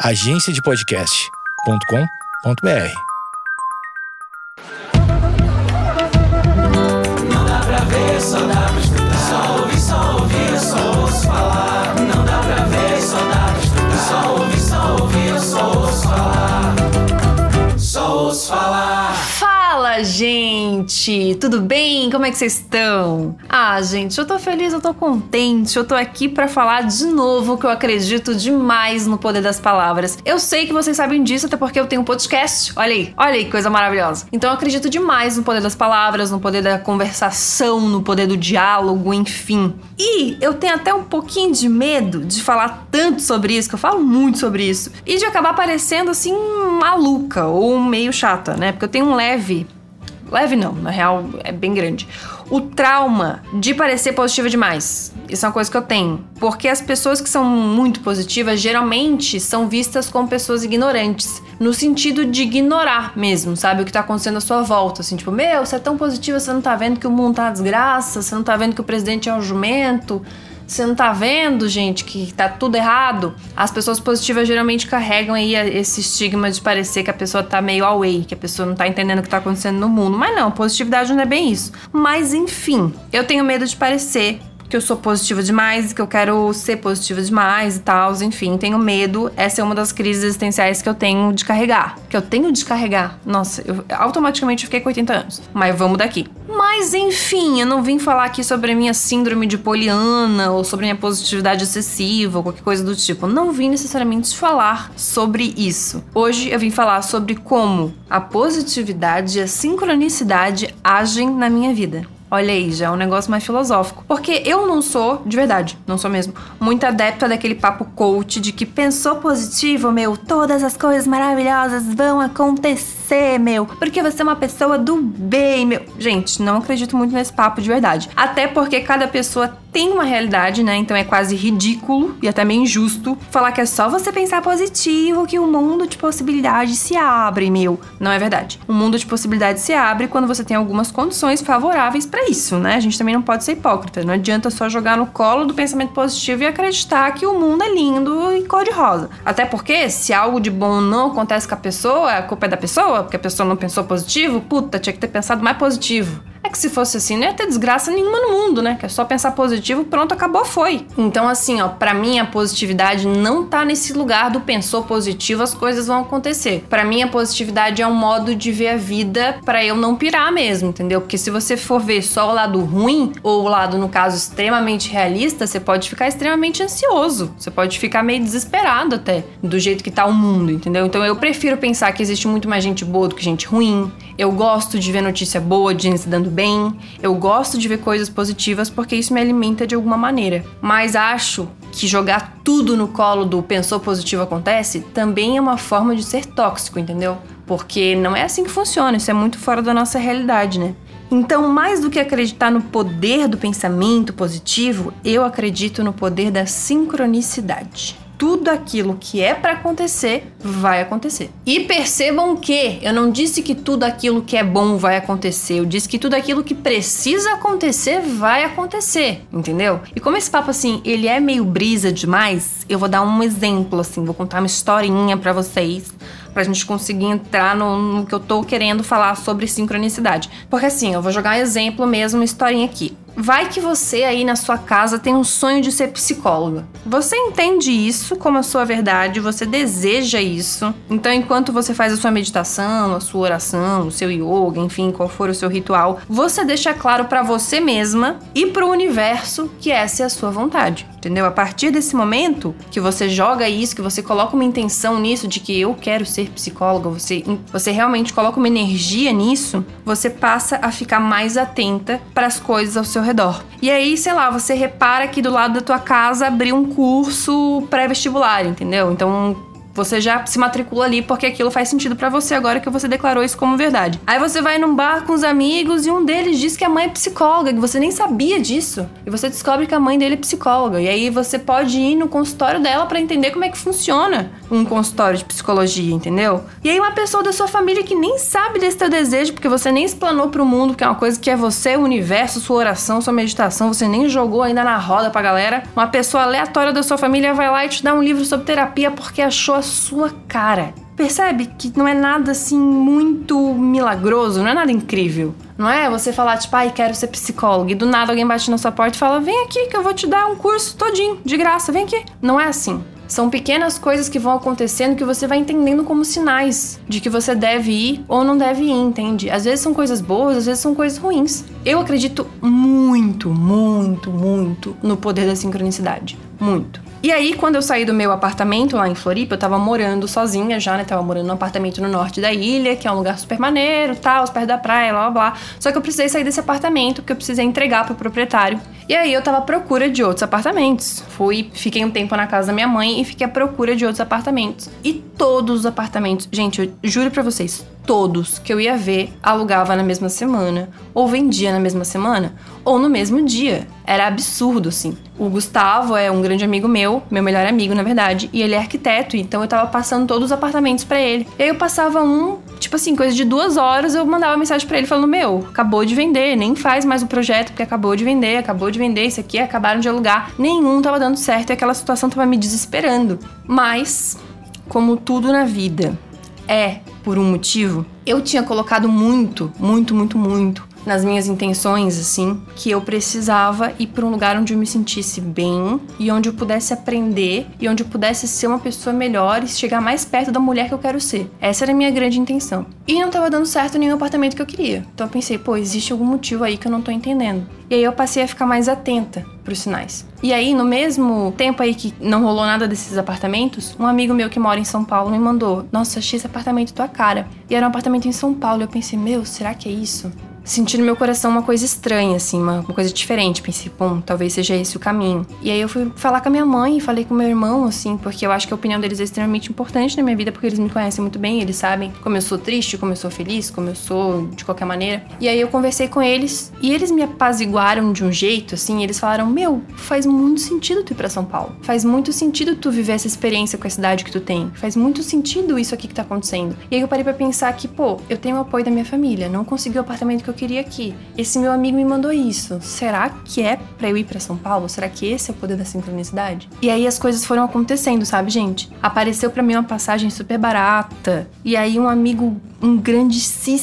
agenciadepodcast.com.br. Não dá pra ver, só dá. Só ouvir, só ouvir, eu ouço falar. Não dá pra ver, só dá. Só ouvir, só ouvir, eu ouço falar. Ouço falar. Gente! Tudo bem? Como é que vocês estão? Ah, gente, eu tô feliz, eu tô contente, eu tô aqui pra falar de novo que eu acredito demais no poder das palavras. Eu sei que vocês sabem disso, até porque eu tenho um podcast. Olha aí, olha aí, coisa maravilhosa. Então eu acredito demais no poder das palavras, no poder da conversação, no poder do diálogo, enfim. E eu tenho até um pouquinho de medo de falar tanto sobre isso, que eu falo muito sobre isso, e de acabar parecendo assim maluca ou meio chata, né? Porque eu tenho um leve Leve não, na real é bem grande. O trauma de parecer positiva demais. Isso é uma coisa que eu tenho. Porque as pessoas que são muito positivas geralmente são vistas como pessoas ignorantes. No sentido de ignorar mesmo, sabe? O que tá acontecendo à sua volta. Assim, tipo, meu, você é tão positiva, você não tá vendo que o mundo tá uma desgraça, você não tá vendo que o presidente é um jumento. Você não tá vendo, gente, que tá tudo errado? As pessoas positivas geralmente carregam aí esse estigma de parecer que a pessoa tá meio away, que a pessoa não tá entendendo o que tá acontecendo no mundo. Mas não, positividade não é bem isso. Mas enfim, eu tenho medo de parecer que eu sou positiva demais, que eu quero ser positiva demais e tal, enfim, tenho medo. Essa é uma das crises existenciais que eu tenho de carregar. Que eu tenho de carregar. Nossa, eu automaticamente fiquei com 80 anos. Mas vamos daqui. Mas enfim, eu não vim falar aqui sobre a minha síndrome de poliana ou sobre a minha positividade excessiva ou qualquer coisa do tipo. Não vim necessariamente falar sobre isso. Hoje eu vim falar sobre como a positividade e a sincronicidade agem na minha vida. Olha aí, já é um negócio mais filosófico. Porque eu não sou, de verdade, não sou mesmo, muito adepta daquele papo coach de que pensou positivo, meu, todas as coisas maravilhosas vão acontecer, meu. Porque você é uma pessoa do bem, meu. Gente, não acredito muito nesse papo de verdade. Até porque cada pessoa tem uma realidade, né? Então é quase ridículo e até meio injusto falar que é só você pensar positivo que o mundo de possibilidades se abre, meu. Não é verdade. O mundo de possibilidades se abre quando você tem algumas condições favoráveis para isso, né? A gente também não pode ser hipócrita. Não adianta só jogar no colo do pensamento positivo e acreditar que o mundo é lindo cor-de-rosa. Até porque, se algo de bom não acontece com a pessoa, a culpa é da pessoa, porque a pessoa não pensou positivo, puta, tinha que ter pensado mais positivo. É que se fosse assim, não ia ter desgraça nenhuma no mundo, né? Que é só pensar positivo, pronto, acabou, foi. Então, assim, ó, pra mim a positividade não tá nesse lugar do pensou positivo, as coisas vão acontecer. Para mim a positividade é um modo de ver a vida para eu não pirar mesmo, entendeu? Porque se você for ver só o lado ruim, ou o lado, no caso, extremamente realista, você pode ficar extremamente ansioso. Você pode ficar meio desesperado até, do jeito que tá o mundo, entendeu? Então eu prefiro pensar que existe muito mais gente boa do que gente ruim. Eu gosto de ver notícia boa, de gente se dando bem. Eu gosto de ver coisas positivas porque isso me alimenta de alguma maneira. Mas acho que jogar tudo no colo do pensou positivo acontece também é uma forma de ser tóxico, entendeu? Porque não é assim que funciona, isso é muito fora da nossa realidade, né? Então, mais do que acreditar no poder do pensamento positivo, eu acredito no poder da sincronicidade tudo aquilo que é para acontecer vai acontecer. E percebam que eu não disse que tudo aquilo que é bom vai acontecer, eu disse que tudo aquilo que precisa acontecer vai acontecer, entendeu? E como esse papo assim, ele é meio brisa demais, eu vou dar um exemplo assim, vou contar uma historinha para vocês pra gente conseguir entrar no, no, que eu tô querendo falar sobre sincronicidade. Porque assim, eu vou jogar um exemplo mesmo, uma historinha aqui. Vai que você aí na sua casa tem um sonho de ser psicóloga. Você entende isso como a sua verdade, você deseja isso. Então, enquanto você faz a sua meditação, a sua oração, o seu yoga, enfim, qual for o seu ritual, você deixa claro para você mesma e para o universo que essa é a sua vontade. Entendeu? A partir desse momento que você joga isso, que você coloca uma intenção nisso de que eu quero ser psicóloga, você, você realmente coloca uma energia nisso, você passa a ficar mais atenta para as coisas ao seu redor. E aí, sei lá, você repara que do lado da tua casa abriu um curso pré-vestibular, entendeu? Então, você já se matricula ali porque aquilo faz sentido para você agora que você declarou isso como verdade. Aí você vai num bar com os amigos e um deles diz que a mãe é psicóloga, que você nem sabia disso. E você descobre que a mãe dele é psicóloga. E aí você pode ir no consultório dela para entender como é que funciona um consultório de psicologia, entendeu? E aí uma pessoa da sua família que nem sabe desse teu desejo, porque você nem explanou pro mundo que é uma coisa que é você, o universo, sua oração, sua meditação, você nem jogou ainda na roda pra galera. Uma pessoa aleatória da sua família vai lá e te dá um livro sobre terapia porque achou a sua cara. Percebe que não é nada assim muito milagroso, não é nada incrível. Não é você falar, tipo, ai, quero ser psicólogo, e do nada alguém bate na sua porta e fala, vem aqui que eu vou te dar um curso todinho, de graça, vem aqui. Não é assim. São pequenas coisas que vão acontecendo que você vai entendendo como sinais de que você deve ir ou não deve ir, entende? Às vezes são coisas boas, às vezes são coisas ruins. Eu acredito muito, muito, muito no poder da sincronicidade. Muito. E aí, quando eu saí do meu apartamento lá em Floripa, eu tava morando sozinha já, né? Tava morando num apartamento no norte da ilha, que é um lugar super maneiro, tal, perto da praia, blá blá blá. Só que eu precisei sair desse apartamento, porque eu precisei entregar pro proprietário. E aí eu tava à procura de outros apartamentos. Fui, fiquei um tempo na casa da minha mãe e fiquei à procura de outros apartamentos. E todos os apartamentos, gente, eu juro pra vocês, todos que eu ia ver alugava na mesma semana, ou vendia na mesma semana, ou no mesmo dia. Era absurdo, assim. O Gustavo é um grande amigo meu, meu melhor amigo, na verdade, e ele é arquiteto, então eu tava passando todos os apartamentos para ele. E aí eu passava um, tipo assim, coisa de duas horas, eu mandava mensagem para ele falando: Meu, acabou de vender, nem faz mais o projeto, porque acabou de vender, acabou de vender, isso aqui acabaram de alugar. Nenhum tava dando certo e aquela situação tava me desesperando. Mas, como tudo na vida é por um motivo, eu tinha colocado muito, muito, muito, muito nas minhas intenções, assim, que eu precisava ir para um lugar onde eu me sentisse bem e onde eu pudesse aprender e onde eu pudesse ser uma pessoa melhor e chegar mais perto da mulher que eu quero ser. Essa era a minha grande intenção. E não estava dando certo nenhum apartamento que eu queria. Então eu pensei, pô, existe algum motivo aí que eu não tô entendendo. E aí eu passei a ficar mais atenta pros sinais. E aí, no mesmo tempo aí que não rolou nada desses apartamentos, um amigo meu que mora em São Paulo me mandou: Nossa, achei esse apartamento tua cara. E era um apartamento em São Paulo. Eu pensei, meu, será que é isso? Senti no meu coração uma coisa estranha, assim, uma, uma, coisa diferente. Pensei, bom, talvez seja esse o caminho. E aí eu fui falar com a minha mãe, falei com meu irmão, assim, porque eu acho que a opinião deles é extremamente importante na minha vida, porque eles me conhecem muito bem, eles sabem como eu sou triste, como eu sou feliz, como eu sou de qualquer maneira. E aí eu conversei com eles e eles me apaziguaram de um jeito, assim, eles falaram: Meu, faz muito sentido tu ir pra São Paulo. Faz muito sentido tu viver essa experiência com a cidade que tu tem. Faz muito sentido isso aqui que tá acontecendo. E aí eu parei pra pensar que, pô, eu tenho o apoio da minha família, não consegui o apartamento que eu queria aqui. Esse meu amigo me mandou isso. Será que é para eu ir para São Paulo? Será que esse é o poder da sincronicidade? E aí as coisas foram acontecendo, sabe, gente? Apareceu para mim uma passagem super barata. E aí um amigo, um grandíssimo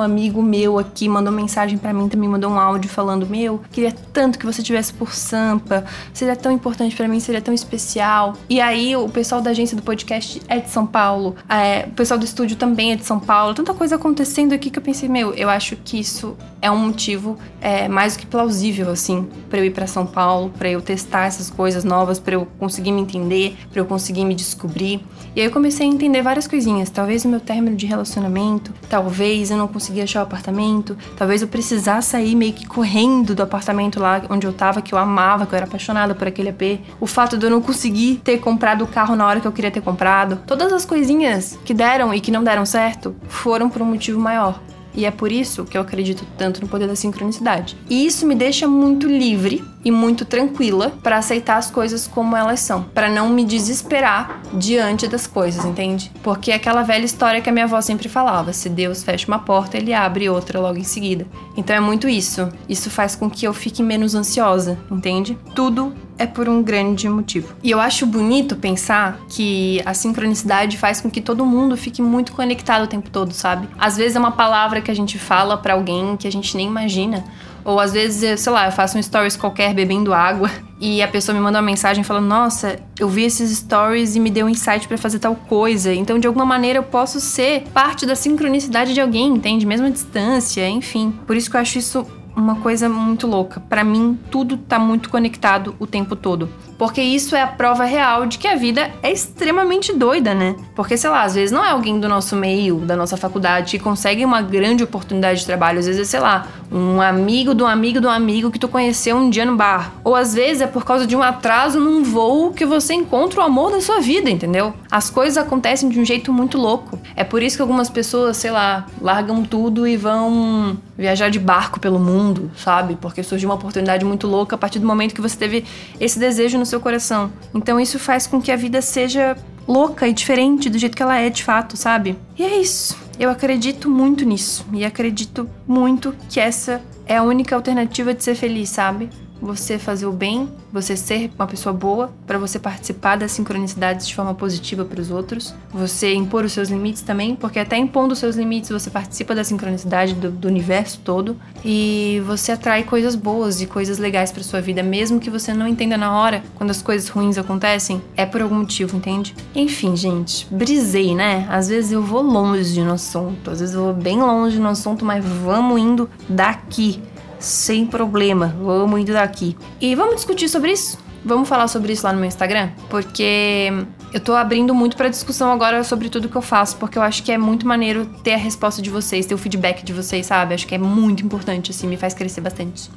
amigo meu aqui mandou mensagem para mim, também mandou um áudio falando: "Meu, queria tanto que você tivesse por Sampa. Seria tão importante para mim, seria tão especial". E aí o pessoal da agência do podcast é de São Paulo. É, o pessoal do estúdio também é de São Paulo. Tanta coisa acontecendo aqui que eu pensei: "Meu, eu acho que isso é um motivo é, mais do que plausível, assim, para eu ir para São Paulo, para eu testar essas coisas novas, para eu conseguir me entender, para eu conseguir me descobrir. E aí eu comecei a entender várias coisinhas. Talvez o meu término de relacionamento, talvez eu não conseguia achar o apartamento, talvez eu precisasse sair meio que correndo do apartamento lá onde eu tava, que eu amava, que eu era apaixonada por aquele AP. O fato de eu não conseguir ter comprado o carro na hora que eu queria ter comprado. Todas as coisinhas que deram e que não deram certo foram por um motivo maior. E é por isso que eu acredito tanto no poder da sincronicidade. E isso me deixa muito livre e muito tranquila para aceitar as coisas como elas são, para não me desesperar diante das coisas, entende? Porque é aquela velha história que a minha avó sempre falava: se Deus fecha uma porta, ele abre outra logo em seguida. Então é muito isso. Isso faz com que eu fique menos ansiosa, entende? Tudo é por um grande motivo. E eu acho bonito pensar que a sincronicidade faz com que todo mundo fique muito conectado o tempo todo, sabe? Às vezes é uma palavra que a gente fala para alguém que a gente nem imagina. Ou às vezes, sei lá, eu faço um stories qualquer bebendo água e a pessoa me manda uma mensagem falando: Nossa, eu vi esses stories e me deu um insight para fazer tal coisa. Então, de alguma maneira, eu posso ser parte da sincronicidade de alguém, entende? Mesmo a distância, enfim. Por isso que eu acho isso uma coisa muito louca. Para mim, tudo tá muito conectado o tempo todo. Porque isso é a prova real de que a vida é extremamente doida, né? Porque, sei lá, às vezes não é alguém do nosso meio, da nossa faculdade, que consegue uma grande oportunidade de trabalho. Às vezes é, sei lá, um amigo do amigo do amigo que tu conheceu um dia no bar. Ou às vezes é por causa de um atraso num voo que você encontra o amor da sua vida, entendeu? As coisas acontecem de um jeito muito louco. É por isso que algumas pessoas, sei lá, largam tudo e vão viajar de barco pelo mundo, sabe? Porque surgiu uma oportunidade muito louca a partir do momento que você teve esse desejo no seu coração. Então isso faz com que a vida seja louca e diferente do jeito que ela é de fato, sabe? E é isso. Eu acredito muito nisso e acredito muito que essa é a única alternativa de ser feliz, sabe? Você fazer o bem, você ser uma pessoa boa, para você participar das sincronicidades de forma positiva para os outros, você impor os seus limites também, porque até impondo os seus limites você participa da sincronicidade do, do universo todo e você atrai coisas boas e coisas legais para sua vida, mesmo que você não entenda na hora, quando as coisas ruins acontecem, é por algum motivo, entende? Enfim, gente, brisei, né? Às vezes eu vou longe no assunto, às vezes eu vou bem longe no assunto, mas vamos indo daqui sem problema. Vamos indo daqui. E vamos discutir sobre isso? Vamos falar sobre isso lá no meu Instagram? Porque eu tô abrindo muito para discussão agora sobre tudo que eu faço, porque eu acho que é muito maneiro ter a resposta de vocês, ter o feedback de vocês, sabe? Acho que é muito importante, assim, me faz crescer bastante.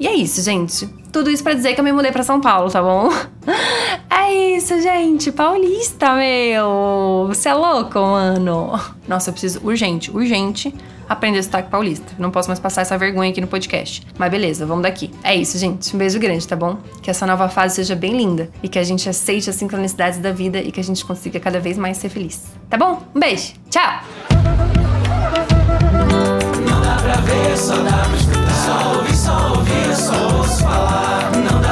E é isso, gente. Tudo isso para dizer que eu me mudei para São Paulo, tá bom? É isso, gente. Paulista, meu. Você é louco, mano. Nossa, eu preciso urgente, urgente aprender o sotaque paulista. Não posso mais passar essa vergonha aqui no podcast. Mas beleza, vamos daqui. É isso, gente. Um beijo grande, tá bom? Que essa nova fase seja bem linda e que a gente aceite as sincronicidades da vida e que a gente consiga cada vez mais ser feliz. Tá bom? Um beijo. Tchau! Não dá pra ver, só dá pra escutar. Só ouvir, só ouvir, só ouço falar. Não dá